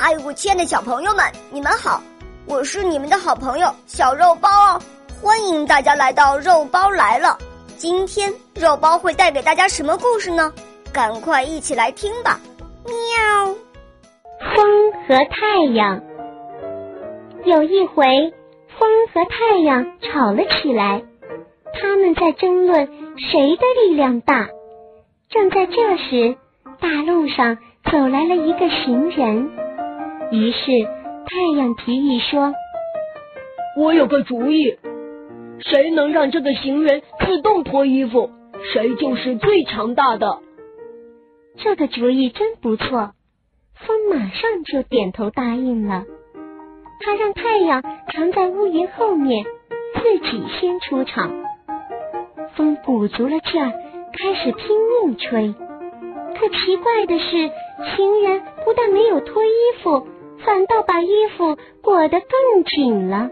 嗨，我亲爱的小朋友们，你们好！我是你们的好朋友小肉包哦，欢迎大家来到肉包来了。今天肉包会带给大家什么故事呢？赶快一起来听吧！喵。风和太阳。有一回，风和太阳吵了起来，他们在争论谁的力量大。正在这时，大路上走来了一个行人。于是，太阳提议说：“我有个主意，谁能让这个行人自动脱衣服，谁就是最强大的。”这个主意真不错，风马上就点头答应了。他让太阳藏在乌云后面，自己先出场。风鼓足了劲儿，开始拼命吹。可奇怪的是，行人不但没有脱衣服。反倒把衣服裹得更紧了。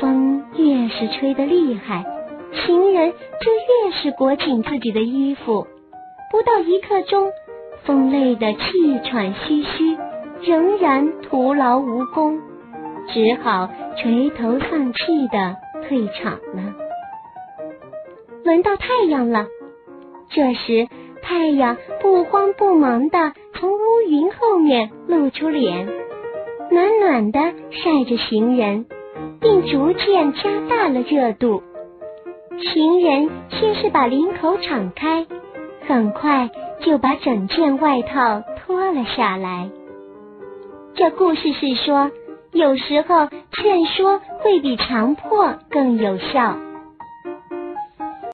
风越是吹得厉害，行人就越是裹紧自己的衣服。不到一刻钟，风累得气喘吁吁，仍然徒劳无功，只好垂头丧气的退场了。轮到太阳了，这时太阳不慌不忙的。云后面露出脸，暖暖的晒着行人，并逐渐加大了热度。行人先是把领口敞开，很快就把整件外套脱了下来。这故事是说，有时候劝说会比强迫更有效。